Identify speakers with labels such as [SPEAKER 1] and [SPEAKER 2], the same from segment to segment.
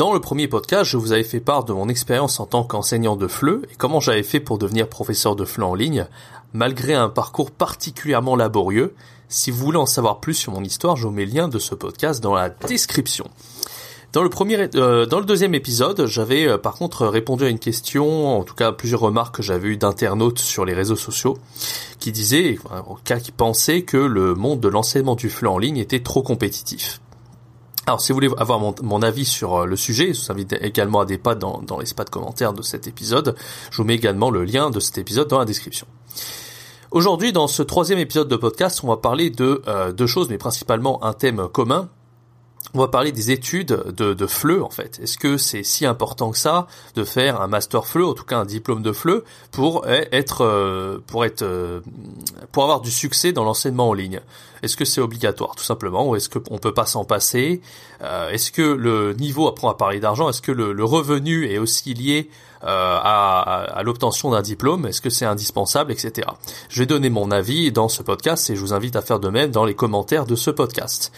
[SPEAKER 1] Dans le premier podcast, je vous avais fait part de mon expérience en tant qu'enseignant de FLE et comment j'avais fait pour devenir professeur de FLE en ligne, malgré un parcours particulièrement laborieux. Si vous voulez en savoir plus sur mon histoire, je vous mets le lien de ce podcast dans la description. Dans le euh, deuxième épisode, j'avais euh, par contre répondu à une question, en tout cas plusieurs remarques que j'avais eues d'internautes sur les réseaux sociaux, qui disaient, en cas qui pensaient que le monde de l'enseignement du FLE en ligne était trop compétitif. Alors, si vous voulez avoir mon, avis sur euh, le sujet, je vous invite également à des pas dans, l'espace de commentaires de cet épisode. Je vous mets également le lien de cet épisode dans la description. Aujourd'hui, dans ce troisième épisode de podcast, on va parler de euh, deux choses, mais principalement un thème commun on va parler des études de, de FLE en fait. Est-ce que c'est si important que ça de faire un master FLE, en tout cas un diplôme de FLE, pour être euh, pour être euh, pour avoir du succès dans l'enseignement en ligne? Est-ce que c'est obligatoire tout simplement ou est-ce qu'on peut pas s'en passer? Euh, Est-ce que le niveau, on va parler d'argent, est-ce que le, revenu est aussi lié à, à l'obtention d'un diplôme? Est-ce que c'est indispensable, etc. Je vais donner mon avis dans ce podcast et je vous invite à faire de même dans les commentaires de ce podcast.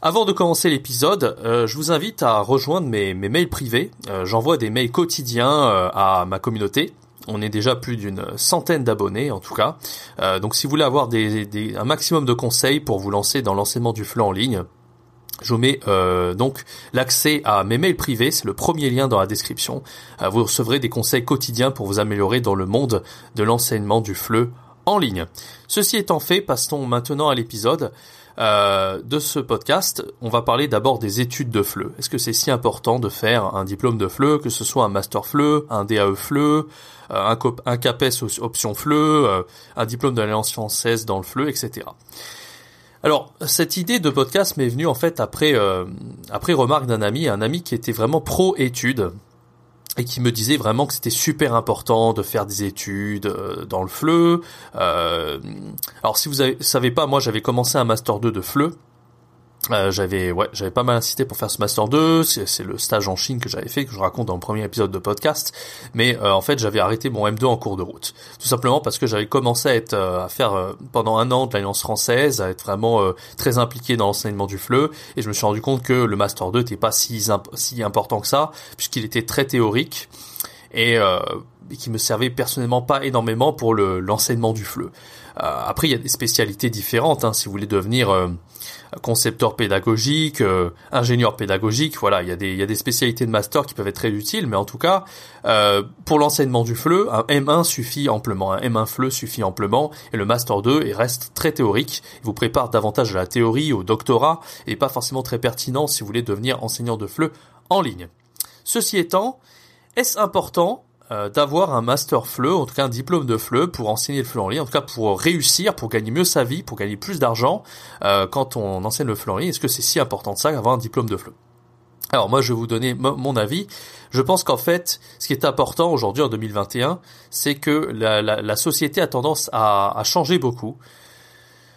[SPEAKER 1] Avant de commencer l'épisode, euh, je vous invite à rejoindre mes, mails privés. Euh, j'envoie des mails quotidiens euh, à ma communauté. On est déjà plus d'une centaine d'abonnés en tout cas. donc si vous voulez avoir des, un maximum de conseils pour vous lancer dans l'enseignement du flanc en ligne, je vous mets donc l'accès à mes mails privés, c'est le premier lien dans la description. vous recevrez des conseils quotidiens pour vous améliorer dans le monde de l'enseignement du FLE en ligne. Ceci étant fait, passons maintenant à l'épisode. Euh, de ce podcast, on va parler d'abord des études de FLE. Est-ce que c'est si important de faire un diplôme de FLE, que ce soit un master FLE, un DAE FLE, euh, un, CAPES option FLE, euh, un diplôme de l'Alliance française dans le FLE, etc. Alors, cette idée de podcast m'est venue en fait après après remarque d'un ami, un ami qui était vraiment pro études et qui me disait vraiment que c'était super important de faire des études euh, dans le FLE. Euh, alors si vous ne savez pas, moi j'avais commencé un master 2 de FLE euh, j'avais ouais, j'avais pas mal incité pour faire ce master 2, c'est le stage en Chine que j'avais fait que je raconte dans le premier épisode de podcast, mais euh, en fait, j'avais arrêté mon M2 en cours de route. Tout simplement parce que j'avais commencé à être euh, à faire pendant un an de l'Alliance française, à être vraiment très impliqué dans l'enseignement du FLE. Et je me suis rendu compte que le master 2 n'était pas si si important que ça puisqu'il était très théorique et qui me servait personnellement pas énormément pour le l'enseignement du FLE. après, il y a des spécialités différentes. Hein, si vous voulez devenir concepteur pédagogique, euh, ingénieur pédagogique, voilà, il y, a des, il y a des spécialités de master qui peuvent être très utiles, mais en tout cas, euh, pour l'enseignement du FLE, un M1 suffit amplement, un M1 FLE suffit amplement, et le master 2 il reste très théorique, il vous prépare davantage à la théorie, au doctorat, et pas forcément très pertinent si vous voulez devenir enseignant de FLE en ligne. Ceci étant, est-ce important euh, d'avoir un master FLE, en tout cas un diplôme de FLE pour enseigner le FLE en ligne, en tout cas pour réussir, pour gagner mieux sa vie, pour gagner plus d'argent euh, quand on enseigne le FLE en ligne. Est-ce que c'est si important de ça d'avoir un diplôme de FLE? Alors moi je vais vous donner mon avis. Je pense qu'en fait, ce qui est important aujourd'hui en 2021, c'est que la, la, société a tendance à, à changer beaucoup.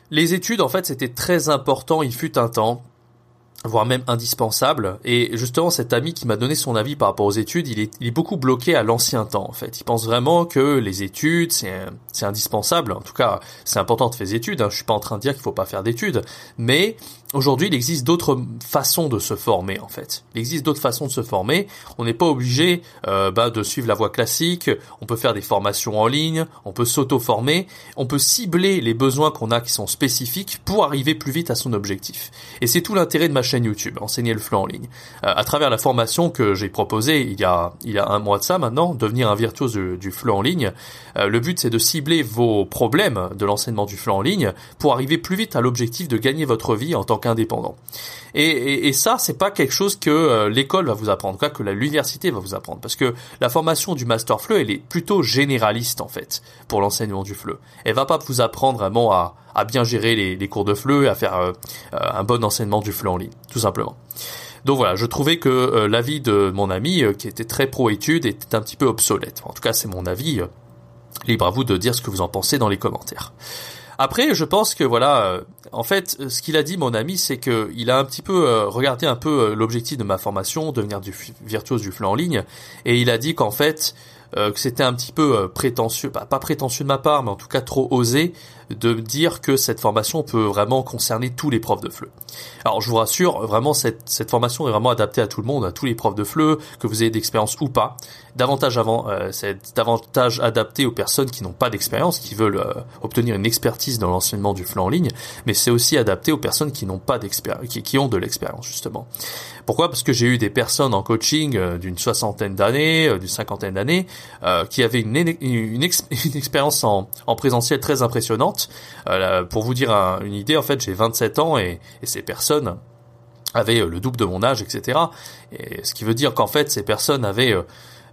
[SPEAKER 1] Les études, en fait, c'était très important, il fut un temps voire même indispensable. Et justement, cet ami qui m'a donné son avis par rapport aux études, il est, il est beaucoup bloqué à l'ancien temps, en fait. Il pense vraiment que les études, c'est indispensable. En tout cas, c'est important de faire des études. Hein. Je suis pas en train de dire qu'il faut pas faire d'études. Mais Aujourd'hui, il existe d'autres façons de se former en fait. Il existe d'autres façons de se former. On n'est pas obligé euh, bah, de suivre la voie classique. On peut faire des formations en ligne. On peut s'auto-former. On peut cibler les besoins qu'on a qui sont spécifiques pour arriver plus vite à son objectif. Et c'est tout l'intérêt de ma chaîne YouTube, enseigner le flux en ligne. Euh, à travers la formation que j'ai proposée il y a il y a un mois de ça maintenant, devenir un virtuose du, flux en ligne. Euh, le but c'est de cibler vos problèmes de l'enseignement du flux en ligne pour arriver plus vite à l'objectif de gagner votre vie en tant indépendant. Et, et, et ça, c'est pas quelque chose que euh, l'école va vous apprendre, quoi, que l'université va vous apprendre, parce que la formation du master FLE, elle est plutôt généraliste en fait pour l'enseignement du FLE. Elle va pas vous apprendre vraiment à, bien gérer les, les cours de FLE, à faire euh, euh, un bon enseignement du FLE en ligne, tout simplement. Donc voilà, je trouvais que l'avis de mon ami, qui était très pro-études, était un petit peu obsolète. En tout cas, c'est mon avis. libre à vous de dire ce que vous en pensez dans les commentaires. Après, je pense que voilà, en fait, ce qu'il a dit, mon ami, c'est que il a un petit peu regardé un peu l'objectif de ma formation, devenir du virtuose du flux en ligne, et il a dit qu'en fait, que c'était un petit peu prétentieux, pas prétentieux de ma part, mais en tout cas trop osé de dire que cette formation peut vraiment concerner tous les profs de FLE. Alors je vous rassure, vraiment cette, cette formation est vraiment adaptée à tout le monde, à tous les profs de FLE, que vous ayez d'expérience ou pas. Davantage avant, euh, c'est davantage adapté aux personnes qui n'ont pas d'expérience, qui veulent euh, obtenir une expertise dans l'enseignement du FLE en ligne, mais c'est aussi adapté aux personnes qui n'ont pas d'expérience, qui, qui, ont de l'expérience justement. Pourquoi? Parce que j'ai eu des personnes en coaching euh, d'une soixantaine d'années, d'une cinquantaine d'années, qui avaient une, une, une, une expérience en, en présentiel très impressionnante euh, pour vous dire une idée, en fait, j'ai 27 ans et, ces personnes avaient euh, le double de mon âge, etc. Et ce qui veut dire qu'en fait, ces personnes avaient euh,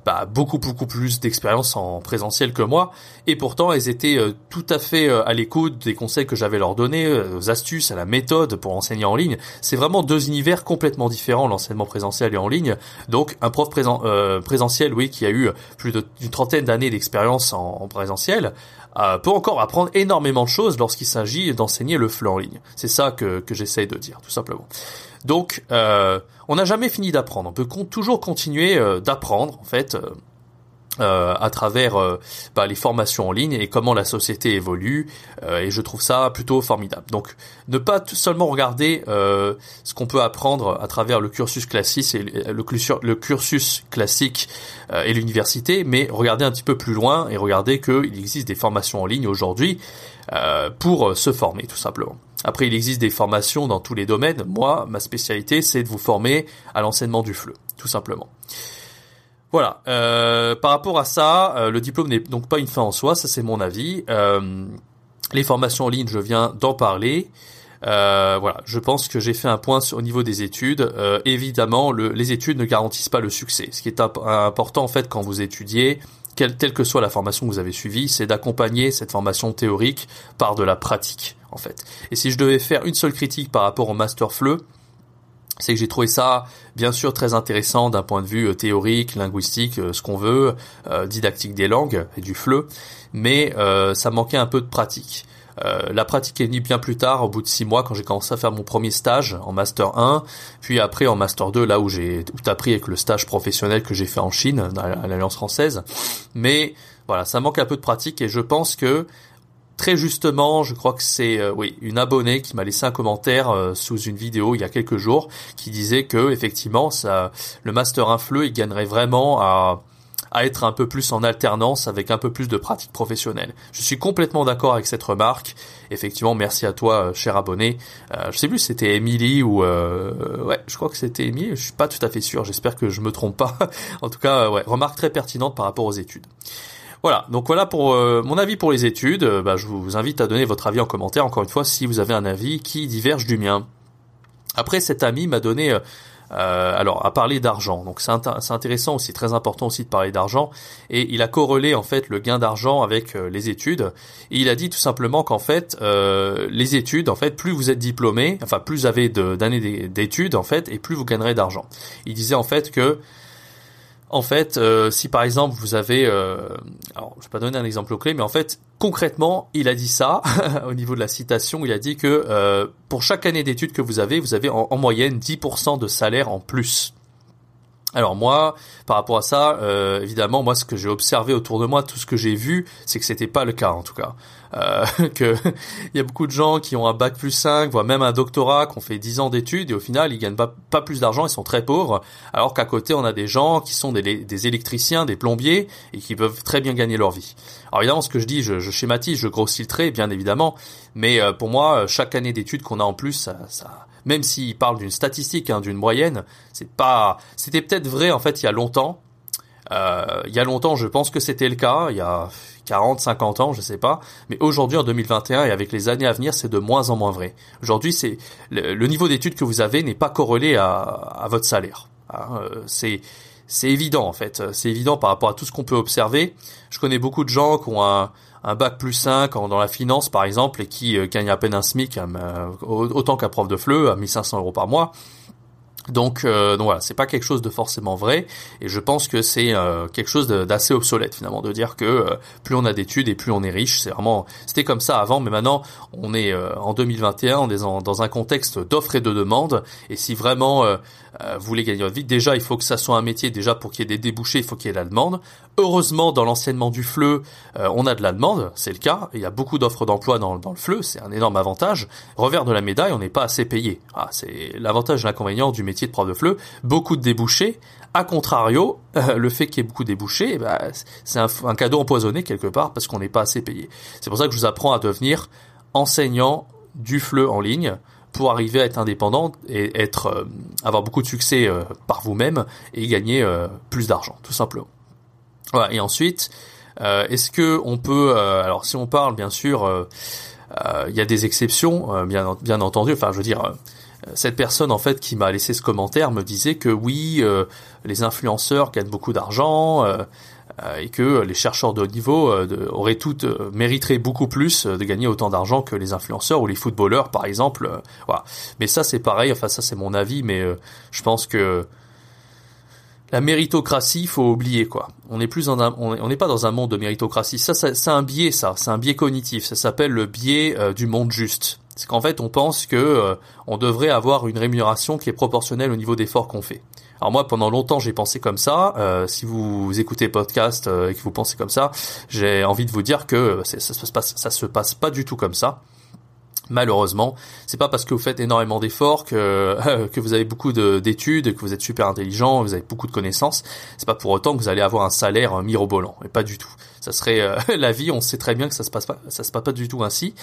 [SPEAKER 1] bah, beaucoup beaucoup plus d'expérience en présentiel que moi et pourtant elles étaient tout à fait à l'écoute des conseils que j'avais leur donnés, aux astuces, à la méthode pour enseigner en ligne. C'est vraiment deux univers complètement différents l'enseignement présentiel et en ligne. Donc un prof présent, présentiel, oui, qui a eu plus d'une trentaine d'années d'expérience en, en, présentiel, euh, peut encore apprendre énormément de choses lorsqu'il s'agit d'enseigner le fleu en ligne. C'est ça que, que j'essaye de dire, tout simplement. Donc, euh, on n'a jamais fini d'apprendre. On peut toujours continuer euh, d'apprendre, en fait, euh, à travers bah, les formations en ligne et comment la société évolue et je trouve ça plutôt formidable. Donc ne pas seulement regarder ce qu'on peut apprendre à travers le cursus classique et le, cursus classique et l'université, mais regarder un petit peu plus loin et regarder qu'il existe des formations en ligne aujourd'hui pour se former tout simplement. Après, il existe des formations dans tous les domaines. Moi, ma spécialité, c'est de vous former à l'enseignement du FLE, tout simplement. Voilà. Euh, par rapport à ça, euh, le diplôme n'est donc pas une fin en soi, ça c'est mon avis. Euh, les formations en ligne, je viens d'en parler. voilà, je pense que j'ai fait un point au niveau des études. évidemment, les études ne garantissent pas le succès. Ce qui est important en fait quand vous étudiez, quelle, que soit la formation que vous avez suivie, c'est d'accompagner cette formation théorique par de la pratique en fait. Et si je devais faire une seule critique par rapport au master FLE, c'est que j'ai trouvé ça bien sûr très intéressant d'un point de vue euh, théorique, linguistique, euh, ce qu'on veut, euh, didactique des langues et du FLE, mais ça manquait un peu de pratique. la pratique est venue bien plus tard, au bout de six mois, quand j'ai commencé à faire mon premier stage en master 1, puis après en master 2, là où j'ai tout appris avec le stage professionnel que j'ai fait en Chine, à l'Alliance française. Mais voilà, ça manque un peu de pratique et je pense que Très justement, je crois que c'est euh, oui une abonnée qui m'a laissé un commentaire euh, sous une vidéo il y a quelques jours qui disait que effectivement ça, le master infleux il gagnerait vraiment à à être un peu plus en alternance avec un peu plus de pratique professionnelle. Je suis complètement d'accord avec cette remarque. Effectivement, merci à toi, euh, cher abonné. Euh, je sais plus si c'était Emily ou ouais, je crois que c'était Emily. Je suis pas tout à fait sûr. J'espère que je me trompe pas. en tout cas, ouais, remarque très pertinente par rapport aux études. Voilà, donc voilà pour euh, mon avis pour les études. Euh, bah, je vous invite à donner votre avis en commentaire, encore une fois, si vous avez un avis qui diverge du mien. Après, cet ami m'a donné, euh, alors, à parler d'argent. Donc c'est intéressant aussi, très important aussi de parler d'argent. Et il a corrélé en fait le gain d'argent avec les études. Et il a dit tout simplement qu'en fait, les études, en fait, plus vous êtes diplômé, enfin plus vous avez d'années d'études en fait, et plus vous gagnerez d'argent. Il disait en fait que en fait, euh, si par exemple vous avez, euh, alors je vais pas donner un exemple clé, mais en fait concrètement, il a dit ça au niveau de la citation. Il a dit que euh, pour chaque année d'études que vous avez, vous avez en, en moyenne 10% de salaire en plus. Alors moi, par rapport à ça, euh, évidemment, moi, ce que j'ai observé autour de moi, tout ce que j'ai vu, c'est que c'était pas le cas en tout cas. Euh, que il y a beaucoup de gens qui ont un bac plus 5, voire même un doctorat, qui fait 10 ans d'études et au final, ils gagnent pas, plus d'argent, ils sont très pauvres. Alors qu'à côté, on a des gens qui sont des, électriciens, des plombiers et qui peuvent très bien gagner leur vie. Alors évidemment, ce que je dis, je, schématise, je grossis le trait, bien évidemment, mais euh, pour moi, chaque année d'études qu'on a en plus, ça, ça même s'il parle d'une statistique, hein, d'une moyenne, c'est pas, c'était peut-être vrai en fait il y a longtemps. Euh, il y a longtemps, je pense que c'était le cas, il y a 40, 50 ans, je sais pas. Mais aujourd'hui, en 2021 et avec les années à venir, c'est de moins en moins vrai. Aujourd'hui, c'est le, niveau d'études que vous avez n'est pas corrélé à, votre salaire. Hein. Euh, c'est c'est évident en fait. C'est évident par rapport à tout ce qu'on peut observer. Je connais beaucoup de gens qui ont un, un bac plus 5 dans la finance par exemple et qui euh, gagne à peine un SMIC, euh, autant qu'un prof de FLE, à 1500 euros par mois. Donc, euh, donc voilà, c'est pas quelque chose de forcément vrai, et je pense que c'est euh, quelque chose d'assez obsolète finalement de dire que euh, plus on a d'études et plus on est riche. C'est vraiment, c'était comme ça avant, mais maintenant on est euh, en 2021, on est dans un contexte d'offres et de demandes, et si vraiment vous voulez gagner votre vie, déjà il faut que ça soit un métier déjà pour qu'il y ait des débouchés, il faut qu'il y ait la demande. Heureusement, dans l'enseignement du FLE, on a de la demande, c'est le cas. Il y a beaucoup d'offres d'emploi dans, le FLE, c'est un énorme avantage. Revers de la médaille, on n'est pas assez payé. Ah, c'est l'avantage et l'inconvénient du de prof de FLE, beaucoup de débouchés. A contrario, euh, le fait qu'il y ait beaucoup de débouchés, eh ben, c'est un, cadeau empoisonné quelque part parce qu'on n'est pas assez payé. C'est pour ça que je vous apprends à devenir enseignant du FLE en ligne pour arriver à être indépendant et être euh, avoir beaucoup de succès euh, par vous-même et gagner plus d'argent, tout simplement. Et ensuite, est-ce que on peut, alors si on parle bien sûr, il y a des exceptions, bien entendu. Enfin, je veux dire cette personne en fait qui m'a laissé ce commentaire me disait que oui, euh, les influenceurs gagnent beaucoup d'argent euh, euh, et que les chercheurs de haut niveau auraient toutes mériteraient beaucoup plus de gagner autant d'argent que les influenceurs ou les footballeurs par exemple. voilà. Mais ça c'est pareil. Enfin ça c'est mon avis, mais je pense que la méritocratie, faut oublier quoi. On n'est plus on n'est pas dans un monde de méritocratie. Ça, c'est un biais, ça. C'est un biais cognitif. Ça s'appelle le biais du monde juste c'est qu'en fait on pense que euh, on devrait avoir une rémunération qui est proportionnelle au niveau d'effort qu'on fait. Alors moi pendant longtemps j'ai pensé comme ça. Euh, si vous écoutez podcast euh, et que vous pensez comme ça, j'ai envie de vous dire que ça, se passe ça se passe pas du tout comme ça. Malheureusement, c'est pas parce que vous faites énormément d'efforts que que vous avez beaucoup d'études, que vous êtes super intelligent, que vous avez beaucoup de connaissances. C'est pas pour autant que vous allez avoir un salaire mirobolant, et pas du tout. Ça serait euh, la vie. On sait très bien que ça se passe pas, ça se passe pas du tout ainsi.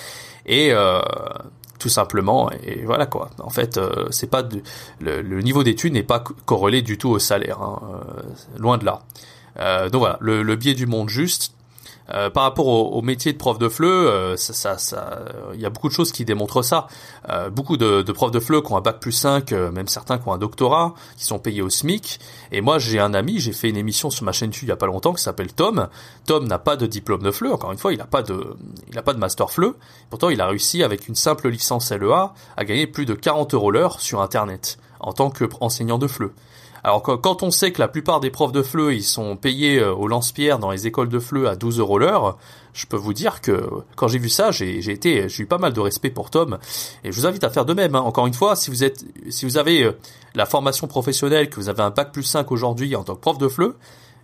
[SPEAKER 1] Et euh, tout simplement, et voilà quoi. En fait, euh, c'est pas le, niveau d'études n'est pas corrélé du tout au salaire, hein, loin de là. donc voilà, le biais du monde juste, euh, par rapport au, métier de prof de FLE, euh, ça, ça, il y a beaucoup de choses qui démontrent ça. Euh, beaucoup de, de, profs de FLE qui ont un bac plus 5, même certains qui ont un doctorat, qui sont payés au SMIC. Et moi, j'ai un ami, j'ai fait une émission sur ma chaîne YouTube il y a pas longtemps qui s'appelle Tom. Tom n'a pas de diplôme de FLE, encore une fois, il n'a pas de, il a pas de master FLE. Pourtant, il a réussi avec une simple licence LEA à gagner plus de 40 euros l'heure sur Internet en tant qu'enseignant de FLE. Alors quand on sait que la plupart des profs de FLE, ils sont payés euh, au lance-pierre dans les écoles de FLE à 12 euros l'heure, je peux vous dire que quand j'ai vu ça, j'ai été, j'ai eu pas mal de respect pour Tom, et je vous invite à faire de même. Hein. Encore une fois, si vous êtes, si vous avez euh, la formation professionnelle, que vous avez un bac plus 5 aujourd'hui en tant que prof de FLE,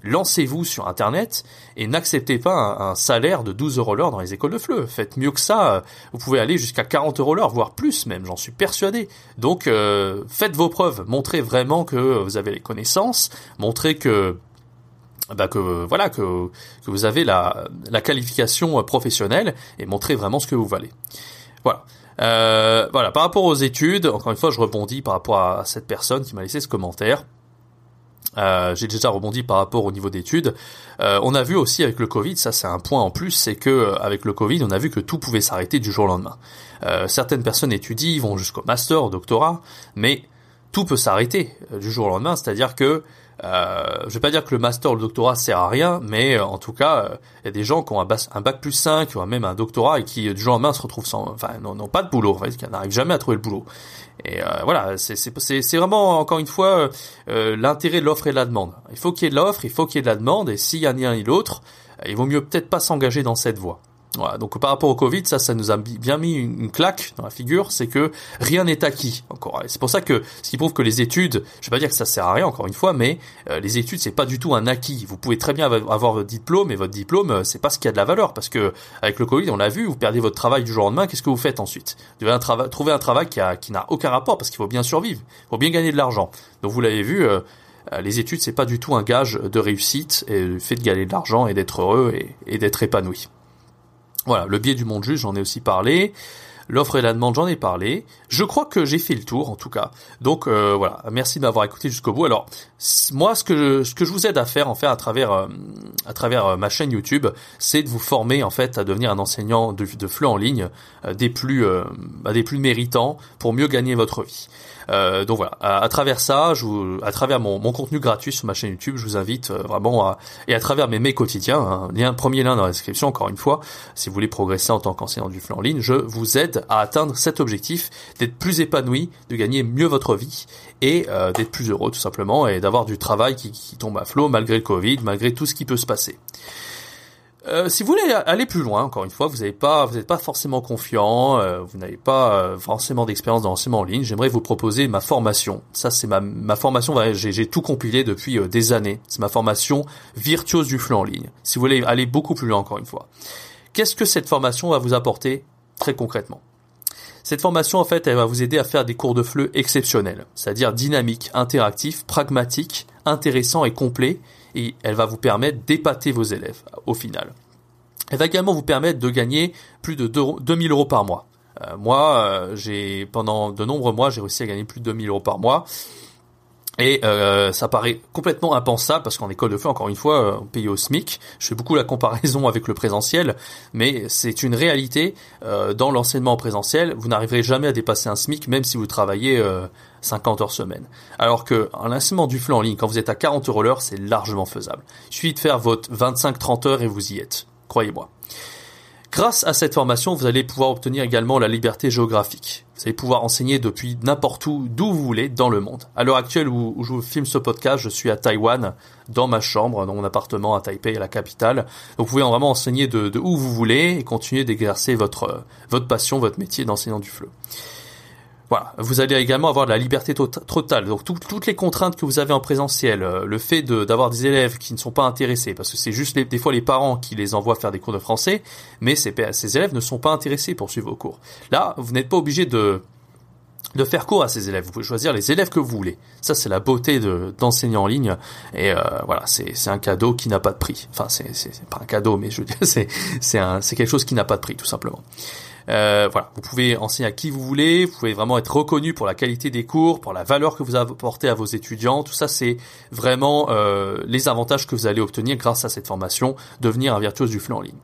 [SPEAKER 1] lancez-vous sur Internet et n'acceptez pas un, salaire de 12 euros l'heure dans les écoles de FLE. Faites mieux que ça. Vous pouvez aller jusqu'à 40 euros l'heure, voire plus même, j'en suis persuadé. Donc euh, faites vos preuves, montrez vraiment que vous avez les connaissances, montrez que bah que voilà que, que vous avez la, la qualification professionnelle et montrez vraiment ce que vous valez. Voilà. Euh, voilà, par rapport aux études, encore une fois, je rebondis par rapport à cette personne qui m'a laissé ce commentaire. Euh, j'ai déjà rebondi par rapport au niveau d'études. Euh, on a vu aussi avec le Covid, ça c'est un point en plus, c'est que euh, avec le Covid, on a vu que tout pouvait s'arrêter du jour au lendemain. certaines personnes étudient, vont jusqu'au master, au doctorat, mais tout peut s'arrêter du jour au lendemain. C'est-à-dire que euh, je vais pas dire que le master ou le doctorat sert à rien, mais euh, en tout cas, il euh, y a des gens qui ont un, bac, plus 5, ou même un doctorat, et qui du jour au lendemain se retrouvent sans, enfin, n'ont pas de boulot, en fait, qui n'arrivent jamais à trouver le boulot. Et voilà, c'est vraiment encore une fois l'intérêt de l'offre et de la demande. Il faut qu'il y ait de l'offre, il faut qu'il y ait de la demande, et s'il y a ni un ni l'autre, il vaut mieux peut-être pas s'engager dans cette voie. Donc par rapport au Covid, ça, ça nous a bien mis une, claque dans la figure, c'est que rien n'est acquis encore. C'est pour ça que ce qui prouve que les études, je vais pas dire que ça sert à rien encore une fois, mais euh, les études c'est pas du tout un acquis. Vous pouvez très bien avoir votre diplôme et votre diplôme euh, c'est pas ce qui a de la valeur parce que avec le Covid on l'a vu, vous perdez votre travail du jour au lendemain, qu'est-ce que vous faites ensuite? Vous devez trouver un travail qui a qui n'a aucun rapport parce qu'il faut bien survivre, il faut bien gagner de l'argent. Donc vous l'avez vu. Euh, les études, c'est pas du tout un gage de réussite et le fait de gagner de l'argent et d'être heureux et d'être épanoui. Voilà, le biais du monde juge, j'en ai aussi parlé. L'offre et la demande, j'en ai parlé. Je crois que j'ai fait le tour, en tout cas. Donc euh, voilà, merci de m'avoir écouté jusqu'au bout. Alors moi, ce que je, ce que je vous aide à faire, en fait, à travers euh, à travers euh, ma chaîne YouTube, c'est de vous former en fait à devenir un enseignant de, de FLE en ligne des plus bah, des plus méritants pour mieux gagner votre vie. Euh, donc voilà, à, travers ça, à travers mon, contenu gratuit sur ma chaîne YouTube, je vous invite euh, vraiment à, et à travers mes mails quotidiens, hein, lien, premier lien dans la description, encore une fois, si vous voulez progresser en tant qu'enseignant du flux en ligne, je vous aide aide à atteindre cet objectif, d'être plus épanoui, de gagner mieux votre vie et euh, d'être plus heureux tout simplement et d'avoir du travail qui, qui tombe à flot malgré le Covid, malgré tout ce qui peut se passer. Euh, si vous voulez aller plus loin, encore une fois, vous n'êtes pas forcément confiant, euh, vous n'avez pas euh, forcément d'expérience dans l'enseignement en ligne. J'aimerais vous proposer ma formation. Ça, c'est ma, ma formation. J'ai tout compilé depuis des années. C'est ma formation virtuose du flux en ligne. Si vous voulez aller beaucoup plus loin, encore une fois, qu'est-ce que cette formation va vous apporter très concrètement? Cette formation, en fait, elle va vous aider à faire des cours de flux exceptionnels, c'est-à-dire dynamiques, interactifs, pragmatiques, intéressants et complets et elle va vous permettre d'épater vos élèves au final. Elle va également vous permettre de gagner plus de 2000 euros par mois. Euh, moi, euh, j'ai pendant de nombreux mois, j'ai réussi à gagner plus de 2000 euros par mois. Et euh, ça paraît complètement impensable parce qu'en école de feu, encore une fois, on paye au SMIC. Je fais beaucoup la comparaison avec le présentiel, mais c'est une réalité. dans l'enseignement présentiel, vous n'arriverez jamais à dépasser un SMIC, même si vous travaillez 50 heures semaine. Alors que en lancement du flux en ligne, quand vous êtes à 40 euros l'heure, c'est largement faisable. Il suffit de faire votre 25-30 heures et vous y êtes. Croyez-moi. Grâce à cette formation, vous allez pouvoir obtenir également la liberté géographique. Vous allez pouvoir enseigner depuis n'importe où, d'où vous voulez, dans le monde. À l'heure actuelle où, je filme ce podcast, je suis à Taïwan, dans ma chambre, dans mon appartement à Taipei, à la capitale. Donc vous pouvez vraiment enseigner de, où vous voulez et continuer d'exercer votre, votre passion, votre métier d'enseignant du fleu. Voilà, vous allez également avoir de la liberté totale. Donc toutes les contraintes que vous avez en présentiel, euh, le fait d'avoir des élèves qui ne sont pas intéressés, parce que c'est juste des fois les parents qui les envoient faire des cours de français, mais ces, élèves ne sont pas intéressés pour suivre vos cours. Là, vous n'êtes pas obligé de de faire cours à ces élèves. Vous pouvez choisir les élèves que vous voulez. Ça, c'est la beauté d'enseigner en ligne. Et euh, voilà, c'est un cadeau qui n'a pas de prix. Enfin, c'est pas un cadeau, mais je veux dire, c'est quelque chose qui n'a pas de prix, tout simplement. Euh, voilà, vous pouvez enseigner à qui vous voulez, vous pouvez vraiment être reconnu pour la qualité des cours, pour la valeur que vous apportez à vos étudiants. Tout ça, c'est vraiment euh, les avantages que vous allez obtenir grâce à cette formation, devenir un virtuose du flux en ligne.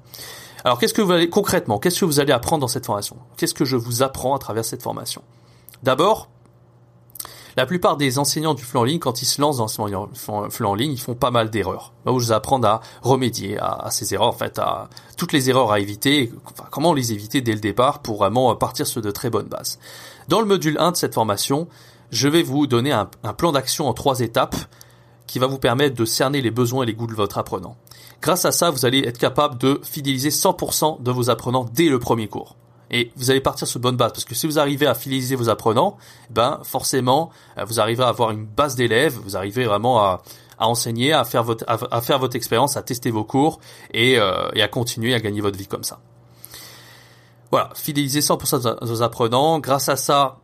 [SPEAKER 1] Alors, qu'est-ce que vous allez concrètement Qu'est-ce que vous allez apprendre dans cette formation? Qu'est-ce que je vous apprends à travers cette formation? D'abord, la plupart des enseignants du flux en ligne, quand ils se lancent dans le flux en ligne, ils font pas mal d'erreurs. Là où je vous apprends à remédier à, ces erreurs, en fait, à toutes les erreurs à éviter, comment les éviter dès le départ pour vraiment partir sur de très bonnes bases. Dans le module 1 de cette formation, je vais vous donner un, un plan d'action en trois étapes qui va vous permettre de cerner les besoins et les goûts de votre apprenant. Grâce à ça, vous allez être capable de fidéliser 100% de vos apprenants dès le premier cours. Et vous allez partir sur bonne base parce que si vous arrivez à fidéliser vos apprenants, ben forcément euh, vous arrivez à avoir une base d'élèves, vous arrivez vraiment à, à enseigner, à faire votre à, faire votre expérience, à tester vos cours et, euh, et à continuer à gagner votre vie comme ça. Voilà, fidéliser 100% de vos apprenants. Grâce à ça,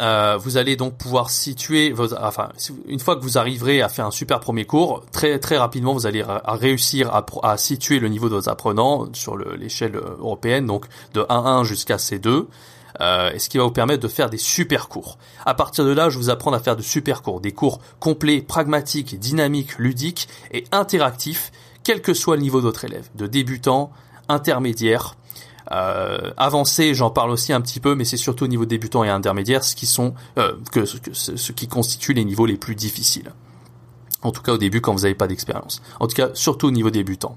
[SPEAKER 1] euh, vous allez donc pouvoir situer, vos, enfin, une fois que vous arriverez à faire un super premier cours, très très rapidement vous allez réussir à, situer le niveau de vos apprenants sur l'échelle européenne, donc de 1-1 jusqu'à C2. Euh, et ce qui va vous permettre de faire des super cours. À partir de là, je vous apprends à faire de super cours, des cours complets, pragmatiques, dynamiques, ludiques et interactifs, quel que soit le niveau de votre élève, de débutant, intermédiaire, euh, avancé, j'en parle aussi un petit peu, mais c'est surtout au niveau débutant et intermédiaire ce qui sont euh, que, ce qui constitue les niveaux les plus difficiles. En tout cas au début quand vous n'avez pas d'expérience. En tout cas surtout au niveau débutant.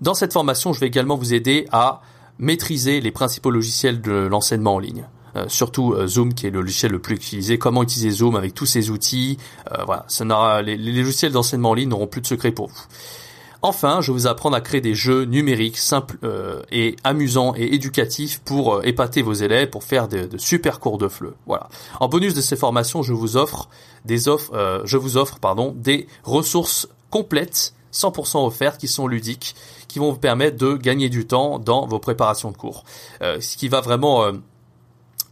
[SPEAKER 1] Dans cette formation, je vais également vous aider à maîtriser les principaux logiciels de l'enseignement en ligne. Euh, surtout euh, Zoom qui est le logiciel le plus utilisé, comment utiliser Zoom avec tous ces outils. Euh, voilà, ça les, les logiciels d'enseignement en ligne n'auront plus de secret pour vous. Enfin, je vais vous apprendre à créer des jeux numériques simples euh, et amusants et éducatifs pour euh, épater vos élèves, pour faire de, super cours de fleu. Voilà. En bonus de ces formations, je vous offre des offres, euh, je vous offre pardon des ressources complètes, 100% offertes, qui sont ludiques, qui vont vous permettre de gagner du temps dans vos préparations de cours. ce qui va vraiment euh,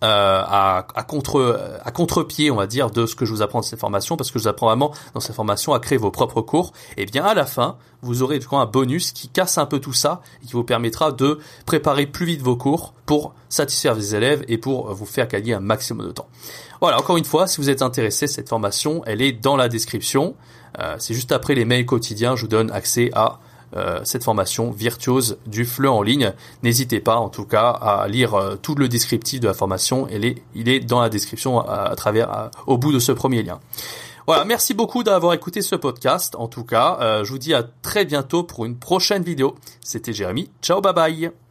[SPEAKER 1] à, à, contre à contre-pied, on va dire, de ce que je vous apprends de ces formations, parce que je vous apprends vraiment dans ces formations à créer vos propres cours. Et bien à la fin, vous aurez du coup un bonus qui casse un peu tout ça et qui vous permettra de préparer plus vite vos cours pour satisfaire vos élèves et pour vous faire gagner un maximum de temps. Voilà, encore une fois, si vous êtes intéressé, cette formation, elle est dans la description. Euh, c'est juste après les mails quotidiens, je vous donne accès à euh, cette formation virtuose du fleu en ligne. N'hésitez pas en tout cas à lire euh, tout le descriptif de la formation. Il est, il est dans la description à, travers, au bout de ce premier lien. Voilà, merci beaucoup d'avoir écouté ce podcast. En tout cas, euh, je vous dis à très bientôt pour une prochaine vidéo. C'était Jérémy. Ciao, bye bye.